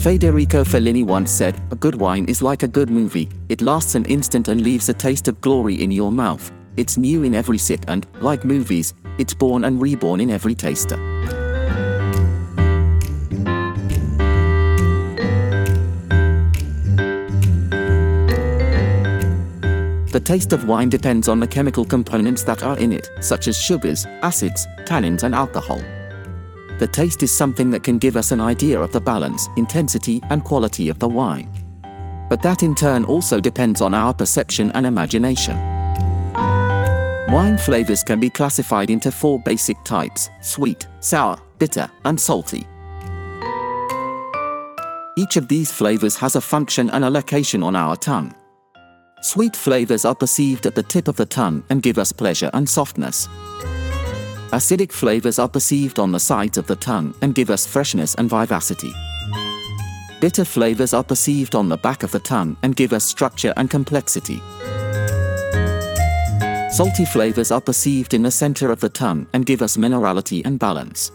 Federico Fellini once said, A good wine is like a good movie, it lasts an instant and leaves a taste of glory in your mouth. It's new in every sip and, like movies, it's born and reborn in every taster. The taste of wine depends on the chemical components that are in it, such as sugars, acids, tannins, and alcohol. The taste is something that can give us an idea of the balance, intensity, and quality of the wine. But that in turn also depends on our perception and imagination. Wine flavors can be classified into four basic types sweet, sour, bitter, and salty. Each of these flavors has a function and a location on our tongue. Sweet flavors are perceived at the tip of the tongue and give us pleasure and softness. Acidic flavors are perceived on the sides of the tongue and give us freshness and vivacity. Bitter flavors are perceived on the back of the tongue and give us structure and complexity. Salty flavors are perceived in the center of the tongue and give us minerality and balance.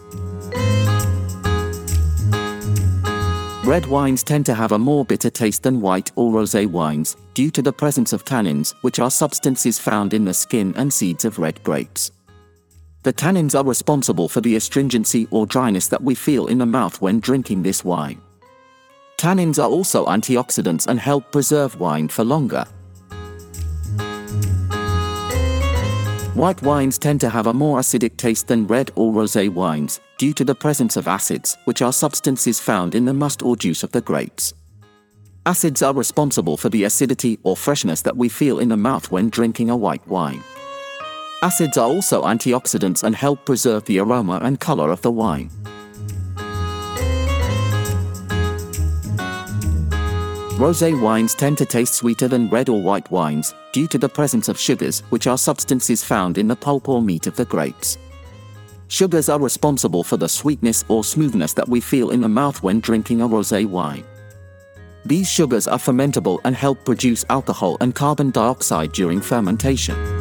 Red wines tend to have a more bitter taste than white or rosé wines, due to the presence of tannins, which are substances found in the skin and seeds of red grapes. The tannins are responsible for the astringency or dryness that we feel in the mouth when drinking this wine. Tannins are also antioxidants and help preserve wine for longer. White wines tend to have a more acidic taste than red or rosé wines, due to the presence of acids, which are substances found in the must or juice of the grapes. Acids are responsible for the acidity or freshness that we feel in the mouth when drinking a white wine. Acids are also antioxidants and help preserve the aroma and color of the wine. Rosé wines tend to taste sweeter than red or white wines, due to the presence of sugars, which are substances found in the pulp or meat of the grapes. Sugars are responsible for the sweetness or smoothness that we feel in the mouth when drinking a rosé wine. These sugars are fermentable and help produce alcohol and carbon dioxide during fermentation.